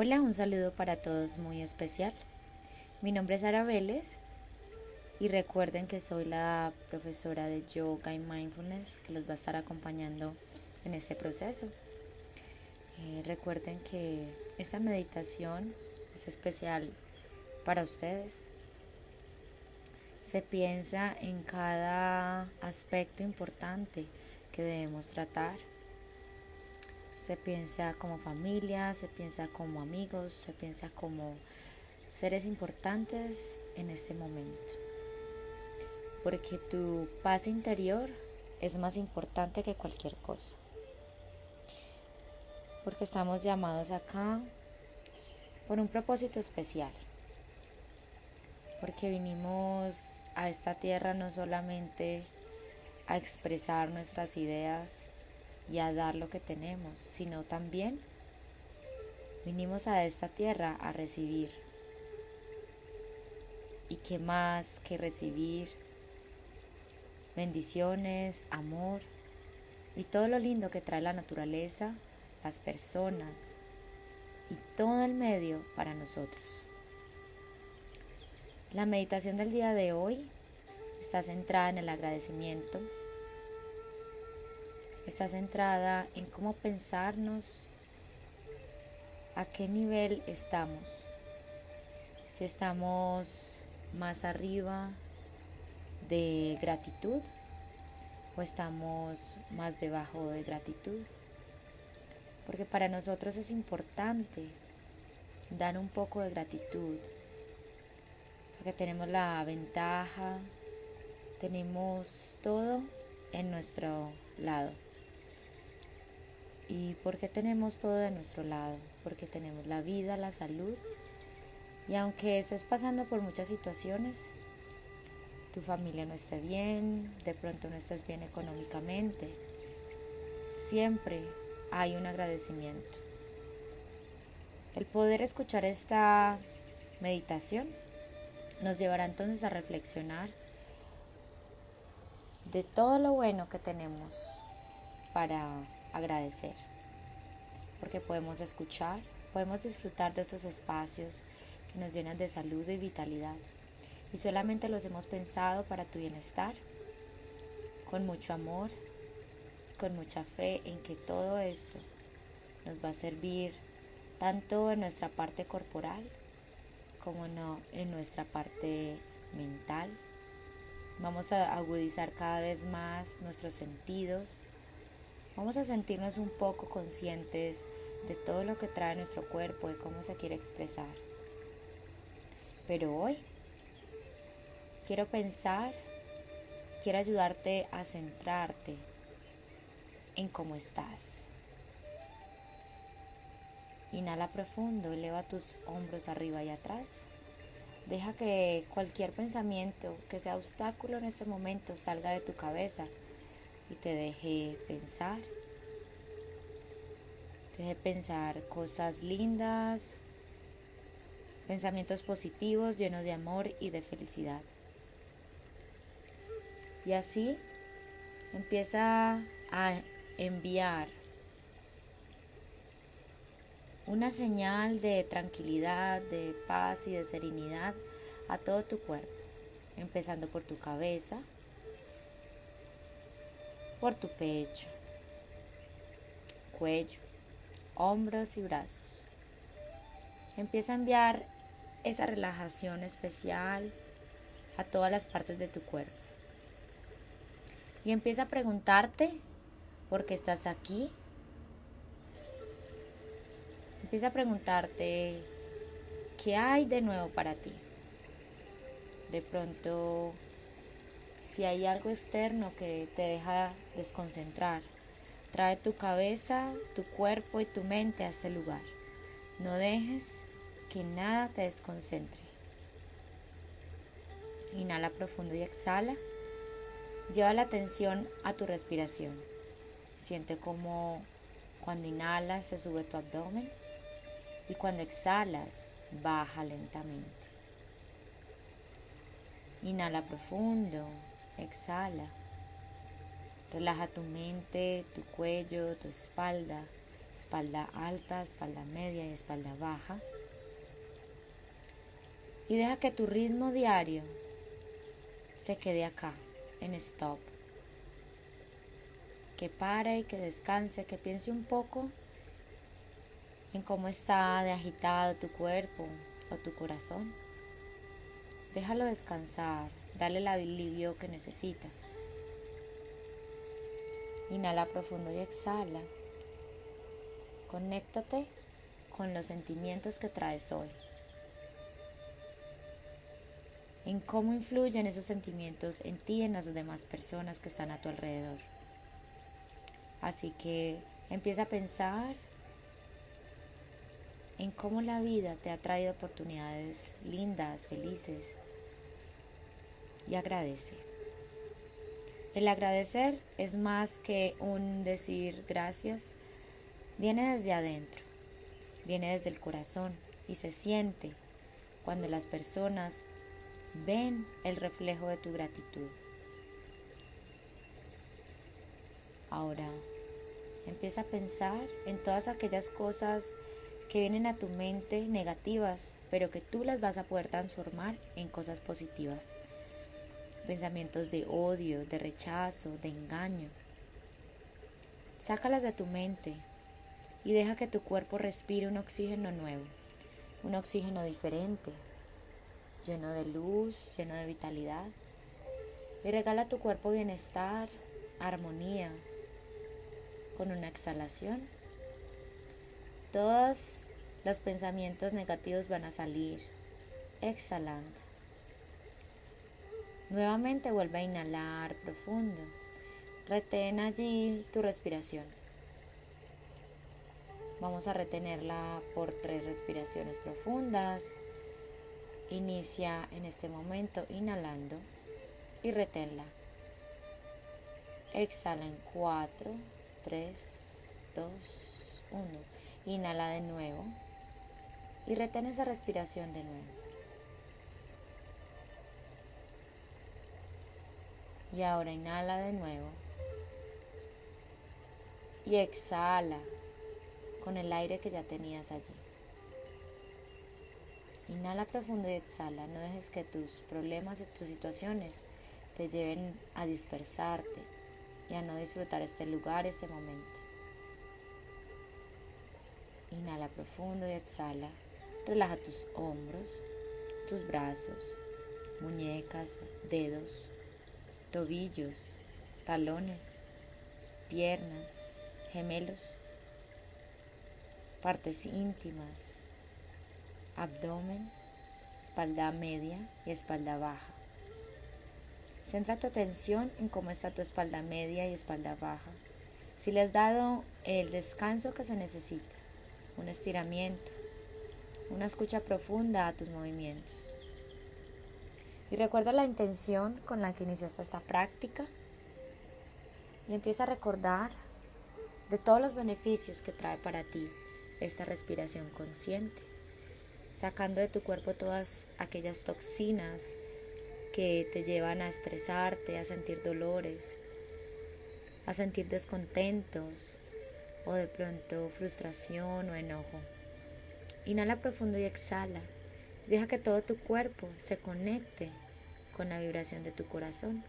Hola, un saludo para todos muy especial. Mi nombre es Ara Vélez y recuerden que soy la profesora de Yoga y Mindfulness que los va a estar acompañando en este proceso. Eh, recuerden que esta meditación es especial para ustedes. Se piensa en cada aspecto importante que debemos tratar se piensa como familia, se piensa como amigos, se piensa como seres importantes en este momento. Porque tu paz interior es más importante que cualquier cosa. Porque estamos llamados acá por un propósito especial. Porque vinimos a esta tierra no solamente a expresar nuestras ideas, y a dar lo que tenemos, sino también vinimos a esta tierra a recibir. ¿Y qué más que recibir? Bendiciones, amor y todo lo lindo que trae la naturaleza, las personas y todo el medio para nosotros. La meditación del día de hoy está centrada en el agradecimiento está centrada en cómo pensarnos a qué nivel estamos. Si estamos más arriba de gratitud o estamos más debajo de gratitud. Porque para nosotros es importante dar un poco de gratitud. Porque tenemos la ventaja, tenemos todo en nuestro lado. ¿Y por qué tenemos todo de nuestro lado? Porque tenemos la vida, la salud. Y aunque estés pasando por muchas situaciones, tu familia no esté bien, de pronto no estés bien económicamente, siempre hay un agradecimiento. El poder escuchar esta meditación nos llevará entonces a reflexionar de todo lo bueno que tenemos para agradecer, porque podemos escuchar, podemos disfrutar de estos espacios que nos llenan de salud y vitalidad, y solamente los hemos pensado para tu bienestar, con mucho amor, con mucha fe en que todo esto nos va a servir tanto en nuestra parte corporal como en nuestra parte mental. Vamos a agudizar cada vez más nuestros sentidos, Vamos a sentirnos un poco conscientes de todo lo que trae nuestro cuerpo y cómo se quiere expresar. Pero hoy quiero pensar, quiero ayudarte a centrarte en cómo estás. Inhala profundo, eleva tus hombros arriba y atrás. Deja que cualquier pensamiento que sea obstáculo en este momento salga de tu cabeza y te deje pensar. Te deje pensar cosas lindas, pensamientos positivos llenos de amor y de felicidad. Y así empieza a enviar una señal de tranquilidad, de paz y de serenidad a todo tu cuerpo, empezando por tu cabeza, por tu pecho, cuello, hombros y brazos. Empieza a enviar esa relajación especial a todas las partes de tu cuerpo. Y empieza a preguntarte por qué estás aquí. Empieza a preguntarte qué hay de nuevo para ti. De pronto si hay algo externo que te deja desconcentrar, trae tu cabeza, tu cuerpo y tu mente a este lugar. No dejes que nada te desconcentre. Inhala profundo y exhala. Lleva la atención a tu respiración. Siente como cuando inhalas se sube tu abdomen y cuando exhalas baja lentamente. Inhala profundo Exhala. Relaja tu mente, tu cuello, tu espalda. espalda alta, espalda media y espalda baja. Y deja que tu ritmo diario se quede acá, en stop. Que pare, que descanse, que piense un poco en cómo está de agitado tu cuerpo o tu corazón. Déjalo descansar, dale el alivio que necesita. Inhala profundo y exhala. Conéctate con los sentimientos que traes hoy. En cómo influyen esos sentimientos en ti y en las demás personas que están a tu alrededor. Así que empieza a pensar en cómo la vida te ha traído oportunidades lindas, felices. Y agradece. El agradecer es más que un decir gracias, viene desde adentro, viene desde el corazón y se siente cuando las personas ven el reflejo de tu gratitud. Ahora, empieza a pensar en todas aquellas cosas que vienen a tu mente negativas, pero que tú las vas a poder transformar en cosas positivas. Pensamientos de odio, de rechazo, de engaño. Sácalas de tu mente y deja que tu cuerpo respire un oxígeno nuevo, un oxígeno diferente, lleno de luz, lleno de vitalidad. Y regala a tu cuerpo bienestar, armonía, con una exhalación todos los pensamientos negativos van a salir exhalando. Nuevamente vuelve a inhalar profundo. Retén allí tu respiración. Vamos a retenerla por tres respiraciones profundas. Inicia en este momento inhalando y reténla. Exhala en 4, 3, 2, 1. Inhala de nuevo y retén esa respiración de nuevo. Y ahora inhala de nuevo. Y exhala con el aire que ya tenías allí. Inhala profundo y exhala. No dejes que tus problemas y tus situaciones te lleven a dispersarte y a no disfrutar este lugar, este momento. Inhala profundo y exhala. Relaja tus hombros, tus brazos, muñecas, dedos, tobillos, talones, piernas, gemelos, partes íntimas, abdomen, espalda media y espalda baja. Centra tu atención en cómo está tu espalda media y espalda baja. Si le has dado el descanso que se necesita un estiramiento, una escucha profunda a tus movimientos. Y recuerda la intención con la que iniciaste esta práctica y empieza a recordar de todos los beneficios que trae para ti esta respiración consciente, sacando de tu cuerpo todas aquellas toxinas que te llevan a estresarte, a sentir dolores, a sentir descontentos, o de pronto frustración o enojo. Inhala profundo y exhala. Deja que todo tu cuerpo se conecte con la vibración de tu corazón.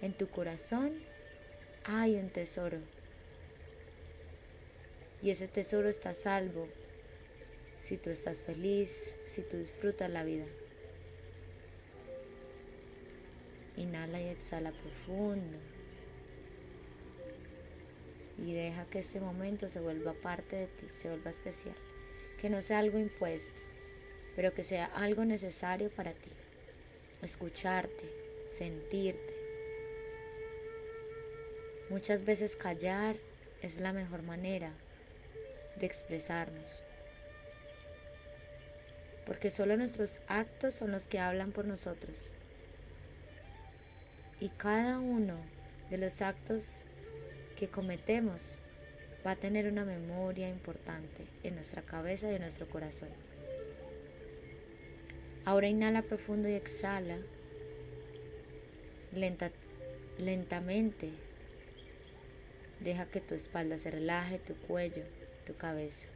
En tu corazón hay un tesoro. Y ese tesoro está salvo si tú estás feliz, si tú disfrutas la vida. Inhala y exhala profundo y deja que este momento se vuelva parte de ti, se vuelva especial. Que no sea algo impuesto, pero que sea algo necesario para ti. Escucharte, sentirte. Muchas veces callar es la mejor manera de expresarnos. Porque solo nuestros actos son los que hablan por nosotros. Y cada uno de los actos que cometemos va a tener una memoria importante en nuestra cabeza y en nuestro corazón. Ahora inhala profundo y exhala lenta, lentamente. Deja que tu espalda se relaje, tu cuello, tu cabeza.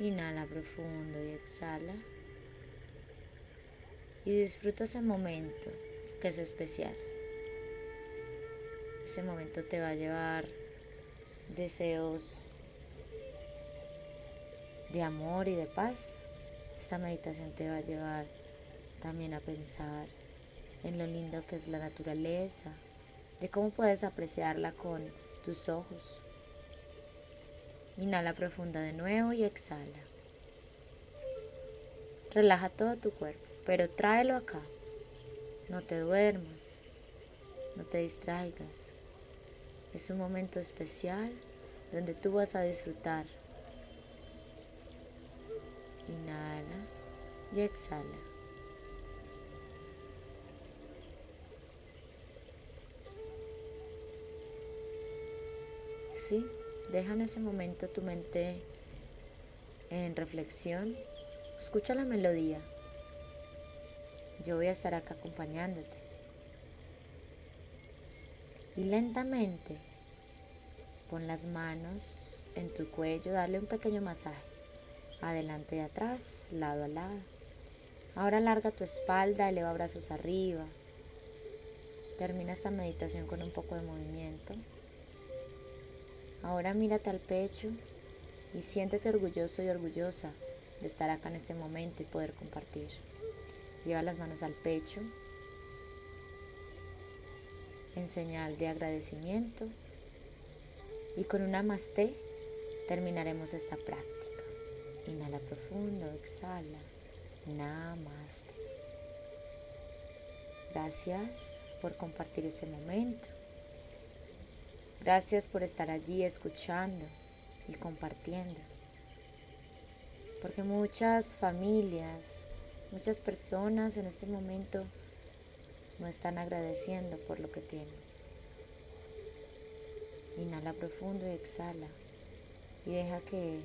Inhala profundo y exhala. Y disfruta ese momento que es especial. Ese momento te va a llevar deseos de amor y de paz. Esta meditación te va a llevar también a pensar en lo lindo que es la naturaleza, de cómo puedes apreciarla con tus ojos. Inhala profunda de nuevo y exhala. Relaja todo tu cuerpo, pero tráelo acá. No te duermas, no te distraigas. Es un momento especial donde tú vas a disfrutar. Inhala y exhala. Deja en ese momento tu mente en reflexión. Escucha la melodía. Yo voy a estar acá acompañándote. Y lentamente pon las manos en tu cuello, darle un pequeño masaje. Adelante y atrás, lado a lado. Ahora larga tu espalda, eleva brazos arriba. Termina esta meditación con un poco de movimiento. Ahora mírate al pecho y siéntete orgulloso y orgullosa de estar acá en este momento y poder compartir. Lleva las manos al pecho en señal de agradecimiento y con un namaste terminaremos esta práctica. Inhala profundo, exhala. Namaste. Gracias por compartir este momento. Gracias por estar allí escuchando y compartiendo. Porque muchas familias, muchas personas en este momento no están agradeciendo por lo que tienen. Inhala profundo y exhala. Y deja que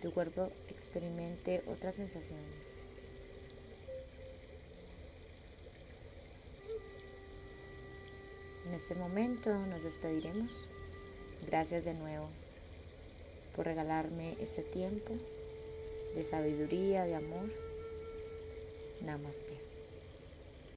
tu cuerpo experimente otras sensaciones. En este momento nos despediremos. Gracias de nuevo por regalarme este tiempo de sabiduría, de amor. Namaste.